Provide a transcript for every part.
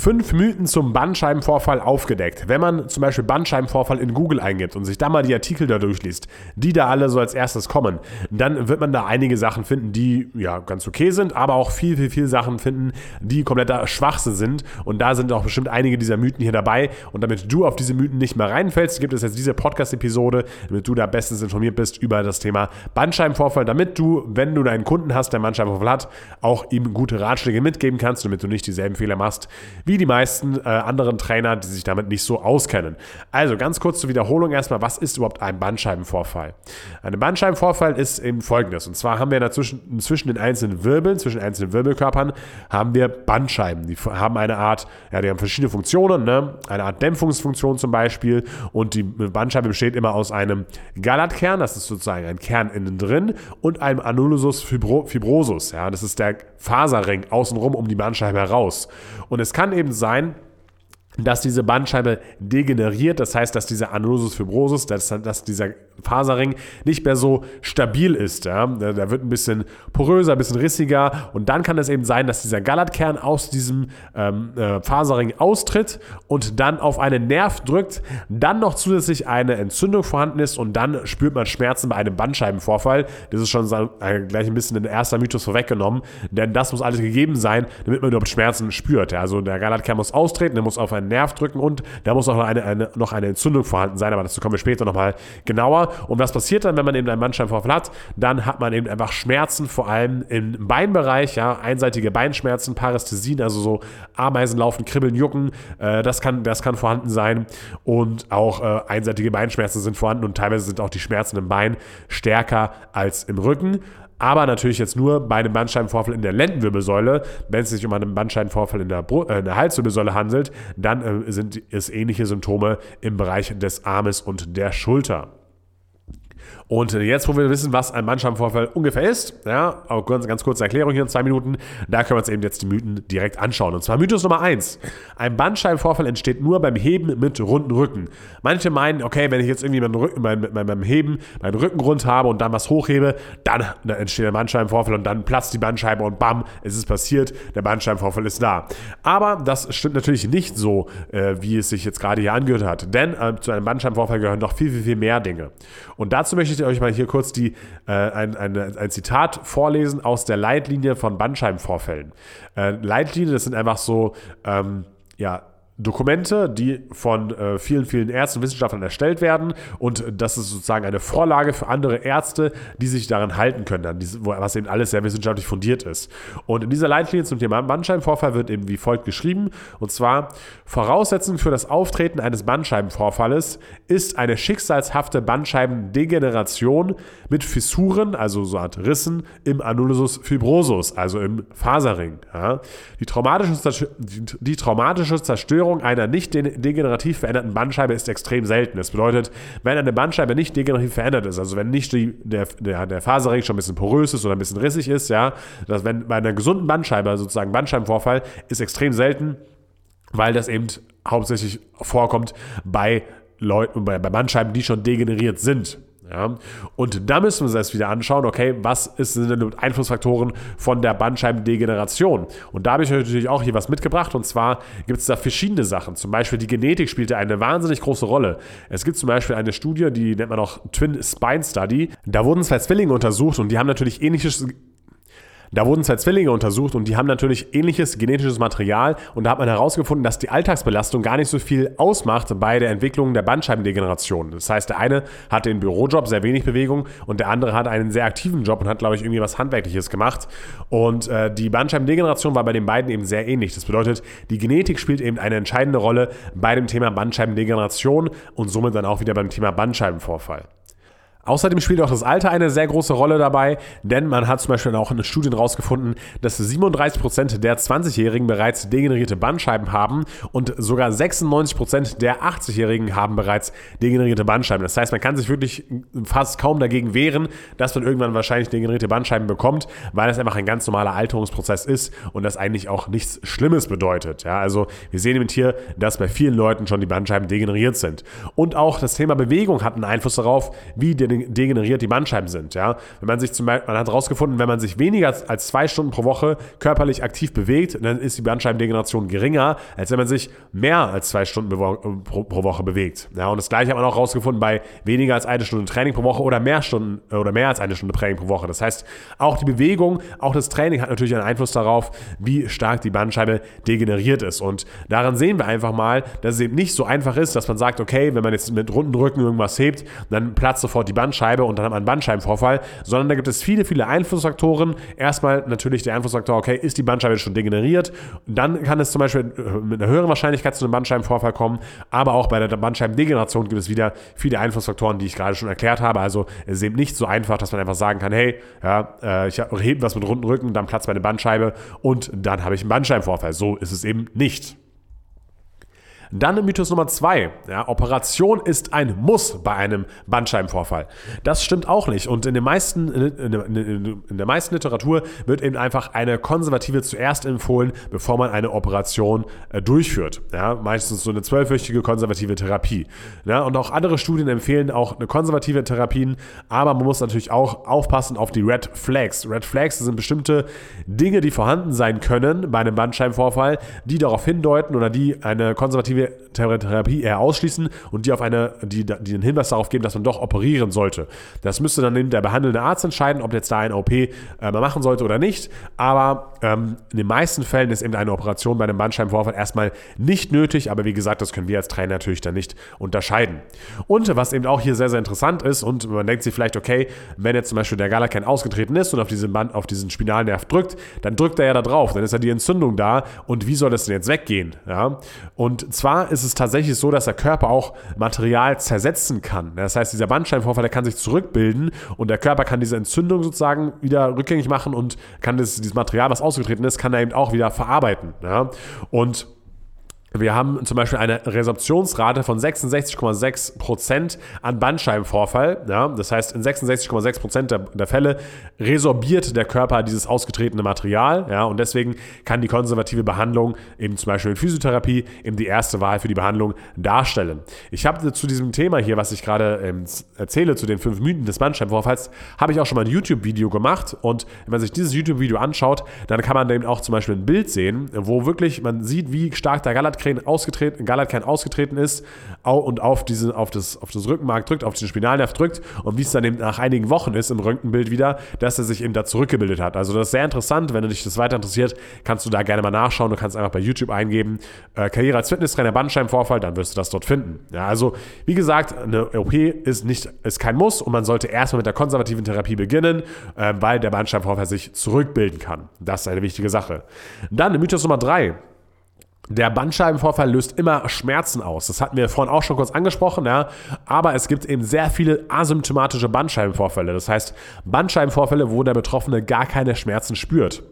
Fünf Mythen zum Bandscheibenvorfall aufgedeckt. Wenn man zum Beispiel Bandscheibenvorfall in Google eingibt und sich da mal die Artikel da durchliest, die da alle so als erstes kommen, dann wird man da einige Sachen finden, die ja ganz okay sind, aber auch viel, viel, viel Sachen finden, die kompletter Schwachsinn sind. Und da sind auch bestimmt einige dieser Mythen hier dabei. Und damit du auf diese Mythen nicht mehr reinfällst, gibt es jetzt diese Podcast-Episode, damit du da bestens informiert bist über das Thema Bandscheibenvorfall, damit du, wenn du deinen Kunden hast, der Bandscheibenvorfall hat, auch ihm gute Ratschläge mitgeben kannst, damit du nicht dieselben Fehler machst wie die meisten äh, anderen Trainer, die sich damit nicht so auskennen. Also ganz kurz zur Wiederholung erstmal, was ist überhaupt ein Bandscheibenvorfall? Ein Bandscheibenvorfall ist eben folgendes. Und zwar haben wir dazwischen, zwischen den einzelnen Wirbeln, zwischen einzelnen Wirbelkörpern, haben wir Bandscheiben. Die haben eine Art, ja, die haben verschiedene Funktionen, ne? eine Art Dämpfungsfunktion zum Beispiel. Und die Bandscheibe besteht immer aus einem Galatkern, das ist sozusagen ein Kern innen drin, und einem Anulosus fibro fibrosus. Ja? Das ist der Faserring außenrum um die Bandscheibe heraus. Und es kann kann eben sein, dass diese Bandscheibe degeneriert, das heißt, dass dieser Anulosus fibrosus, dass, dass dieser Faserring nicht mehr so stabil ist. Ja? Der, wird ein bisschen poröser, ein bisschen rissiger und dann kann es eben sein, dass dieser Galatkern aus diesem ähm, äh, Faserring austritt und dann auf einen Nerv drückt, dann noch zusätzlich eine Entzündung vorhanden ist und dann spürt man Schmerzen bei einem Bandscheibenvorfall. Das ist schon äh, gleich ein bisschen ein erster Mythos vorweggenommen, denn das muss alles gegeben sein, damit man überhaupt Schmerzen spürt. Ja? Also der Galatkern muss austreten, der muss auf einen Nerv drücken und da muss auch noch eine, eine, noch eine Entzündung vorhanden sein, aber dazu kommen wir später nochmal genauer. Und was passiert dann, wenn man eben einen Bandscheibenvorfall hat? Dann hat man eben einfach Schmerzen, vor allem im Beinbereich, ja, einseitige Beinschmerzen, Parästhesien, also so Ameisen laufen, kribbeln, jucken, äh, das, kann, das kann vorhanden sein. Und auch äh, einseitige Beinschmerzen sind vorhanden und teilweise sind auch die Schmerzen im Bein stärker als im Rücken aber natürlich jetzt nur bei einem Bandscheibenvorfall in der Lendenwirbelsäule. Wenn es sich um einen Bandscheibenvorfall in der, äh, in der Halswirbelsäule handelt, dann äh, sind es ähnliche Symptome im Bereich des Armes und der Schulter. Und jetzt, wo wir wissen, was ein Bandscheibenvorfall ungefähr ist, ja, auch ganz, ganz kurze Erklärung hier in zwei Minuten, da können wir uns eben jetzt die Mythen direkt anschauen. Und zwar Mythos Nummer eins: Ein Bandscheibenvorfall entsteht nur beim Heben mit runden Rücken. Manche meinen, okay, wenn ich jetzt irgendwie meinen Rücken, mein, mein, beim Heben meinen Rücken rund habe und dann was hochhebe, dann, entsteht der Bandscheibenvorfall und dann platzt die Bandscheibe und bam, es ist passiert, der Bandscheibenvorfall ist da. Aber das stimmt natürlich nicht so, äh, wie es sich jetzt gerade hier angehört hat. Denn äh, zu einem Bandscheibenvorfall gehören noch viel, viel, viel mehr Dinge. Und dazu möchte ich euch mal hier kurz die, äh, ein, ein, ein, Zitat vorlesen aus der Leitlinie von Bandscheibenvorfällen. Äh, Leitlinie, das sind einfach so, ähm, ja, Dokumente, die von äh, vielen, vielen Ärzten und Wissenschaftlern erstellt werden. Und das ist sozusagen eine Vorlage für andere Ärzte, die sich daran halten können, dann, was eben alles sehr wissenschaftlich fundiert ist. Und in dieser Leitlinie zum Thema Bandscheibenvorfall wird eben wie folgt geschrieben. Und zwar, Voraussetzung für das Auftreten eines Bandscheibenvorfalles ist eine schicksalshafte Bandscheibendegeneration mit Fissuren, also so Art Rissen, im Anulosus fibrosus, also im Faserring. Ja. Die, traumatische, die traumatische Zerstörung Zerstörung einer nicht degenerativ veränderten Bandscheibe ist extrem selten. Das bedeutet, wenn eine Bandscheibe nicht degenerativ verändert ist, also wenn nicht die, der, der, der Faserring schon ein bisschen porös ist oder ein bisschen rissig ist, ja, dass wenn bei einer gesunden Bandscheibe, sozusagen Bandscheibenvorfall, ist extrem selten, weil das eben hauptsächlich vorkommt bei Leuten, bei Bandscheiben, die schon degeneriert sind. Ja? Und da müssen wir uns erst wieder anschauen, okay, was sind denn Einflussfaktoren von der Bandscheibendegeneration? Und da habe ich euch natürlich auch hier was mitgebracht. Und zwar gibt es da verschiedene Sachen. Zum Beispiel die Genetik spielte eine wahnsinnig große Rolle. Es gibt zum Beispiel eine Studie, die nennt man auch Twin Spine Study. Da wurden zwei Zwillinge untersucht und die haben natürlich ähnliches da wurden zwei Zwillinge untersucht und die haben natürlich ähnliches genetisches Material und da hat man herausgefunden, dass die Alltagsbelastung gar nicht so viel ausmacht bei der Entwicklung der Bandscheibendegeneration. Das heißt, der eine hatte den Bürojob, sehr wenig Bewegung und der andere hatte einen sehr aktiven Job und hat, glaube ich, irgendwie was Handwerkliches gemacht. Und äh, die Bandscheibendegeneration war bei den beiden eben sehr ähnlich. Das bedeutet, die Genetik spielt eben eine entscheidende Rolle bei dem Thema Bandscheibendegeneration und somit dann auch wieder beim Thema Bandscheibenvorfall. Außerdem spielt auch das Alter eine sehr große Rolle dabei, denn man hat zum Beispiel auch in Studien herausgefunden, dass 37% der 20-Jährigen bereits degenerierte Bandscheiben haben und sogar 96% der 80-Jährigen haben bereits degenerierte Bandscheiben. Das heißt, man kann sich wirklich fast kaum dagegen wehren, dass man irgendwann wahrscheinlich degenerierte Bandscheiben bekommt, weil es einfach ein ganz normaler Alterungsprozess ist und das eigentlich auch nichts Schlimmes bedeutet. Ja, also wir sehen eben hier, dass bei vielen Leuten schon die Bandscheiben degeneriert sind. Und auch das Thema Bewegung hat einen Einfluss darauf, wie der degeneriert die Bandscheiben sind. Ja? Wenn man sich zum Beispiel, man hat herausgefunden, wenn man sich weniger als zwei Stunden pro Woche körperlich aktiv bewegt, dann ist die Bandscheibendegeneration geringer, als wenn man sich mehr als zwei Stunden pro, Woche bewegt. Ja? Und das gleiche hat man auch herausgefunden bei weniger als eine Stunde Training pro Woche oder mehr Stunden oder mehr als eine Stunde Training pro Woche. Das heißt, auch die Bewegung, auch das Training hat natürlich einen Einfluss darauf, wie stark die Bandscheibe degeneriert ist. Und daran sehen wir einfach mal, dass es eben nicht so einfach ist, dass man sagt, okay, wenn man jetzt mit runden Rücken irgendwas hebt, dann platzt sofort die Bandscheibe und dann hat man einen Bandscheibenvorfall, sondern da gibt es viele, viele Einflussfaktoren. Erstmal natürlich der Einflussfaktor, okay, ist die Bandscheibe schon degeneriert? Dann kann es zum Beispiel mit einer höheren Wahrscheinlichkeit zu einem Bandscheibenvorfall kommen, aber auch bei der Bandscheibendegeneration gibt es wieder viele Einflussfaktoren, die ich gerade schon erklärt habe. Also es ist eben nicht so einfach, dass man einfach sagen kann, hey, ja, äh, ich hebe was mit runden Rücken, dann platzt meine Bandscheibe und dann habe ich einen Bandscheibenvorfall. So ist es eben nicht. Dann Mythos Nummer zwei. Ja, Operation ist ein Muss bei einem Bandscheibenvorfall. Das stimmt auch nicht. Und in, den meisten, in, der meisten Literatur wird eben einfach eine konservative zuerst empfohlen, bevor man eine Operation äh, durchführt. Ja, meistens so eine zwölfwöchige konservative Therapie. Ja, und auch andere Studien empfehlen auch eine konservative Therapien, aber man muss natürlich auch aufpassen auf die Red Flags. Red Flags sind bestimmte Dinge, die vorhanden sein können bei einem Bandscheibenvorfall, die darauf hindeuten oder die eine konservative Therapie eher ausschließen und die auf eine, die, die den Hinweis darauf geben, dass man doch operieren sollte. Das müsste dann der behandelnde Arzt entscheiden, ob jetzt da eine OP äh, machen sollte oder nicht. Aber ähm, in den meisten Fällen ist eben eine Operation bei einem Bandscheibenvorfall erstmal nicht nötig. Aber wie gesagt, das können wir als Trainer natürlich dann nicht unterscheiden. Und was eben auch hier sehr, sehr interessant ist, und man denkt sich vielleicht, okay, wenn jetzt zum Beispiel der Galerkern ausgetreten ist und auf diesen, Band, auf diesen Spinalnerv drückt, dann drückt er ja da drauf, dann ist ja die Entzündung da. Und wie soll das denn jetzt weggehen? Ja? Und zwar zwar ist es tatsächlich so, dass der Körper auch Material zersetzen kann. Das heißt, dieser Bandscheibenvorfall, der kann sich zurückbilden und der Körper kann diese Entzündung sozusagen wieder rückgängig machen und kann das, dieses Material, was ausgetreten ist, kann er eben auch wieder verarbeiten. Ja? Und wir haben zum Beispiel eine Resorptionsrate von 66,6% an Bandscheibenvorfall. Ja, das heißt, in 66,6% der, der, Fälle resorbiert der Körper dieses ausgetretene Material. Ja, und deswegen kann die konservative Behandlung, eben zum Beispiel in Physiotherapie, eben die erste Wahl für die Behandlung darstellen. Ich habe zu diesem Thema hier, was ich gerade ähm, erzähle, zu den fünf Mythen des Bandscheibenvorfalls, habe ich auch schon mal ein YouTube-Video gemacht. Und wenn man sich dieses YouTube-Video anschaut, dann kann man eben auch zum Beispiel ein Bild sehen, wo wirklich man sieht, wie stark der Galat Galatkern ausgetreten, Galatkern ausgetreten ist und auf, diese, auf, das, auf das Rückenmark drückt, auf den Spinalnerv drückt und wie es dann eben nach einigen Wochen ist im Röntgenbild wieder, dass er sich eben da zurückgebildet hat. Also das ist sehr interessant. Wenn dich das weiter interessiert, kannst du da gerne mal nachschauen. Du kannst einfach bei YouTube eingeben, äh, Karriere als Fitnesstrainer, Bandscheibenvorfall, dann wirst du das dort finden. Ja, also wie gesagt, eine OP ist, nicht, ist kein Muss und man sollte erstmal mit der konservativen Therapie beginnen, äh, weil der Bandscheibenvorfall sich zurückbilden kann. Das ist eine wichtige Sache. Dann Mythos Nummer drei. Der Bandscheibenvorfall löst immer Schmerzen aus. Das hatten wir vorhin auch schon kurz angesprochen, ja. Aber es gibt eben sehr viele asymptomatische Bandscheibenvorfälle. Das heißt, Bandscheibenvorfälle, wo der Betroffene gar keine Schmerzen spürt.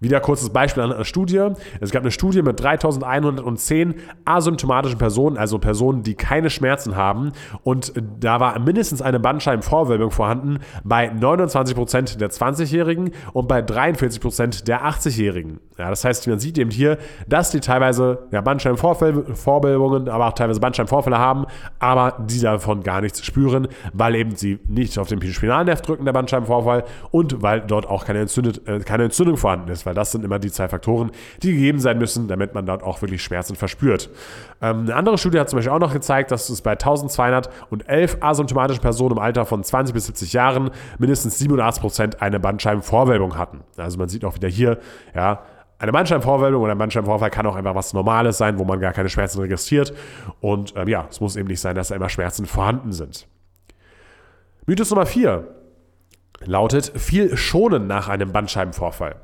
Wieder kurzes Beispiel an einer Studie. Es gab eine Studie mit 3110 asymptomatischen Personen, also Personen, die keine Schmerzen haben. Und da war mindestens eine Bandscheibenvorwölbung vorhanden bei 29% der 20-Jährigen und bei 43% der 80-Jährigen. Ja, das heißt, man sieht eben hier, dass die teilweise ja, Bandscheibenvorwölbungen, aber auch teilweise Bandscheibenvorfälle haben, aber die davon gar nichts spüren, weil eben sie nicht auf den Spinalnerv drücken, der Bandscheibenvorfall, und weil dort auch keine, Entzündet, äh, keine Entzündung vorhanden ist, weil das sind immer die zwei Faktoren, die gegeben sein müssen, damit man dort auch wirklich Schmerzen verspürt. Ähm, eine andere Studie hat zum Beispiel auch noch gezeigt, dass es bei 1211 asymptomatischen Personen im Alter von 20 bis 70 Jahren mindestens 87 Prozent eine Bandscheibenvorwölbung hatten. Also man sieht auch wieder hier, ja, eine Bandscheibenvorwölbung oder ein Bandscheibenvorfall kann auch einfach was Normales sein, wo man gar keine Schmerzen registriert. Und ähm, ja, es muss eben nicht sein, dass da immer Schmerzen vorhanden sind. Mythos Nummer 4 lautet viel schonen nach einem Bandscheibenvorfall.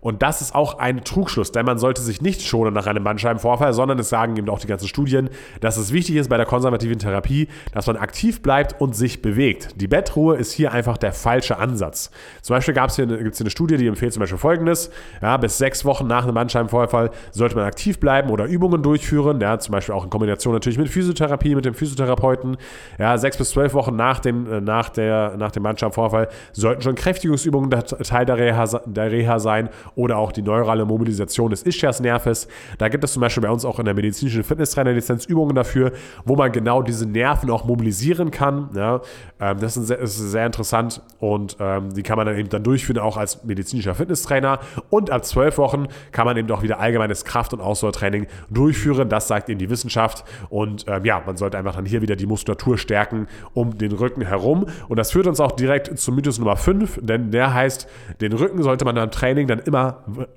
Und das ist auch ein Trugschluss, denn man sollte sich nicht schonen nach einem Bandscheibenvorfall, sondern es sagen eben auch die ganzen Studien, dass es wichtig ist bei der konservativen Therapie, dass man aktiv bleibt und sich bewegt. Die Bettruhe ist hier einfach der falsche Ansatz. Zum Beispiel gab es hier, hier eine Studie, die empfiehlt zum Beispiel folgendes: ja, Bis sechs Wochen nach einem Bandscheibenvorfall sollte man aktiv bleiben oder Übungen durchführen, ja, zum Beispiel auch in Kombination natürlich mit Physiotherapie, mit dem Physiotherapeuten. Ja, sechs bis zwölf Wochen nach dem, äh, nach der, nach dem Bandscheibenvorfall sollten schon Kräftigungsübungen Teil der Reha, der Reha sein oder auch die neurale Mobilisation des Ischiasnerves. Da gibt es zum Beispiel bei uns auch in der medizinischen Fitnesstrainerlizenz Übungen dafür, wo man genau diese Nerven auch mobilisieren kann. Ja, ähm, das ist sehr, ist sehr, interessant und ähm, die kann man dann eben dann durchführen, auch als medizinischer Fitnesstrainer. Und ab zwölf Wochen kann man eben auch wieder allgemeines Kraft- und Ausdauertraining durchführen. Das sagt eben die Wissenschaft. Und ähm, ja, man sollte einfach dann hier wieder die Muskulatur stärken um den Rücken herum. Und das führt uns auch direkt zum Mythos Nummer 5, denn der heißt, den Rücken sollte man beim Training dann immer,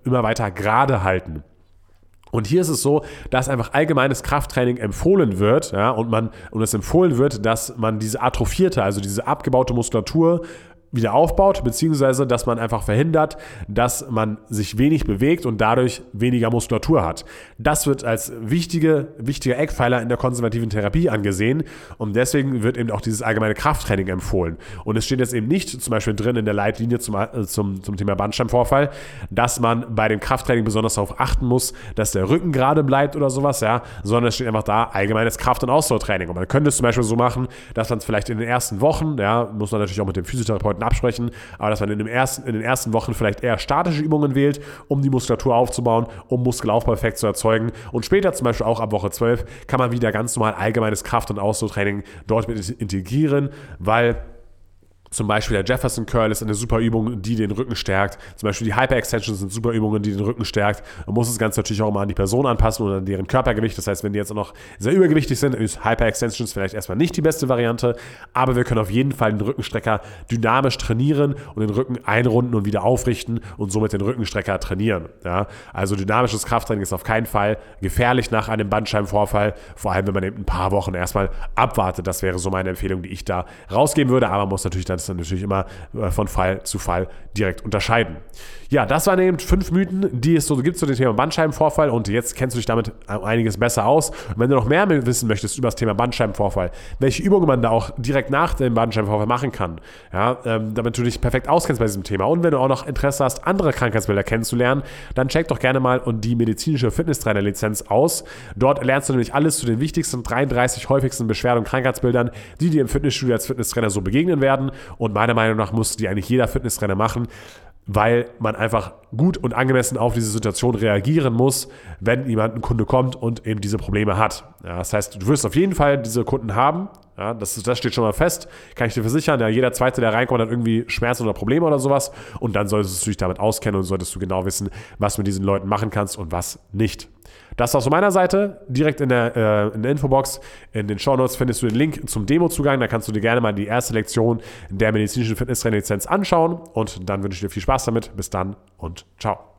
immer weiter gerade halten. Und hier ist es so, dass einfach allgemeines Krafttraining empfohlen wird, ja, und man und es empfohlen wird, dass man diese atrophierte, also diese abgebaute Muskulatur wieder aufbaut, beziehungsweise dass man einfach verhindert, dass man sich wenig bewegt und dadurch weniger Muskulatur hat. Das wird als wichtige, wichtiger Eckpfeiler in der konservativen Therapie angesehen und deswegen wird eben auch dieses allgemeine Krafttraining empfohlen. Und es steht jetzt eben nicht zum Beispiel drin in der Leitlinie zum, äh, zum, zum Thema Bandscheibenvorfall, dass man bei dem Krafttraining besonders darauf achten muss, dass der Rücken gerade bleibt oder sowas, ja, sondern es steht einfach da allgemeines Kraft- und Ausdauertraining. Und man könnte es zum Beispiel so machen, dass man es vielleicht in den ersten Wochen, ja, muss man natürlich auch mit dem Physiotherapeuten Patienten absprechen, aber dass man in, dem ersten, in den ersten Wochen vielleicht eher statische Übungen wählt, um die Muskulatur aufzubauen, um Muskelaufbaueffekt zu erzeugen. Und später, zum Beispiel auch ab Woche 12, kann man wieder ganz normal allgemeines Kraft- und Ausdauertraining dort mit integrieren, weil zum Beispiel der Jefferson Curl ist eine super Übung, die den Rücken stärkt. Zum Beispiel die Hyper Extensions sind super Übungen, die den Rücken stärkt. Man muss das Ganze natürlich auch immer an die Person anpassen oder an deren Körpergewicht. Das heißt, wenn die jetzt noch sehr übergewichtig sind, ist Hyper Extensions vielleicht erstmal nicht die beste Variante. Aber wir können auf jeden Fall den Rückenstrecker dynamisch trainieren und den Rücken einrunden und wieder aufrichten und somit den Rückenstrecker trainieren. Ja? Also dynamisches Krafttraining ist auf keinen Fall gefährlich nach einem Bandscheibenvorfall. Vor allem, wenn man eben ein paar Wochen erstmal abwartet. Das wäre so meine Empfehlung, die ich da rausgeben würde. Aber man muss natürlich dann das dann natürlich immer äh, von Fall zu Fall direkt unterscheiden. Ja, das waren eben fünf Mythen, die es so gibt zu dem Thema Bandscheibenvorfall und jetzt kennst du dich damit einiges besser aus. Und wenn du noch mehr wissen möchtest über das Thema Bandscheibenvorfall, welche Übungen man da auch direkt nach dem Bandscheibenvorfall machen kann, ja, ähm, damit du dich perfekt auskennst bei diesem Thema und wenn du auch noch Interesse hast, andere Krankheitsbilder kennenzulernen, dann check doch gerne mal die medizinische Fitnesstrainer-Lizenz aus. Dort lernst du nämlich alles zu den wichtigsten 33 häufigsten Beschwerden und Krankheitsbildern, die dir im Fitnessstudio als Fitnesstrainer so begegnen werden und meiner Meinung nach muss die eigentlich jeder Fitnesstrainer machen, weil man einfach gut und angemessen auf diese Situation reagieren muss, wenn jemand ein Kunde kommt und eben diese Probleme hat. Ja, das heißt, du wirst auf jeden Fall diese Kunden haben. Ja, das, das steht schon mal fest, kann ich dir versichern. Ja, jeder Zweite, der reinkommt, hat irgendwie Schmerzen oder Probleme oder sowas. Und dann solltest du dich damit auskennen und solltest du genau wissen, was du mit diesen Leuten machen kannst und was nicht. Das aus meiner Seite. Direkt in der, äh, in der Infobox, in den Show Notes findest du den Link zum Demozugang. Da kannst du dir gerne mal die erste Lektion der medizinischen Fitnesstraining-Lizenz anschauen. Und dann wünsche ich dir viel Spaß damit. Bis dann und ciao.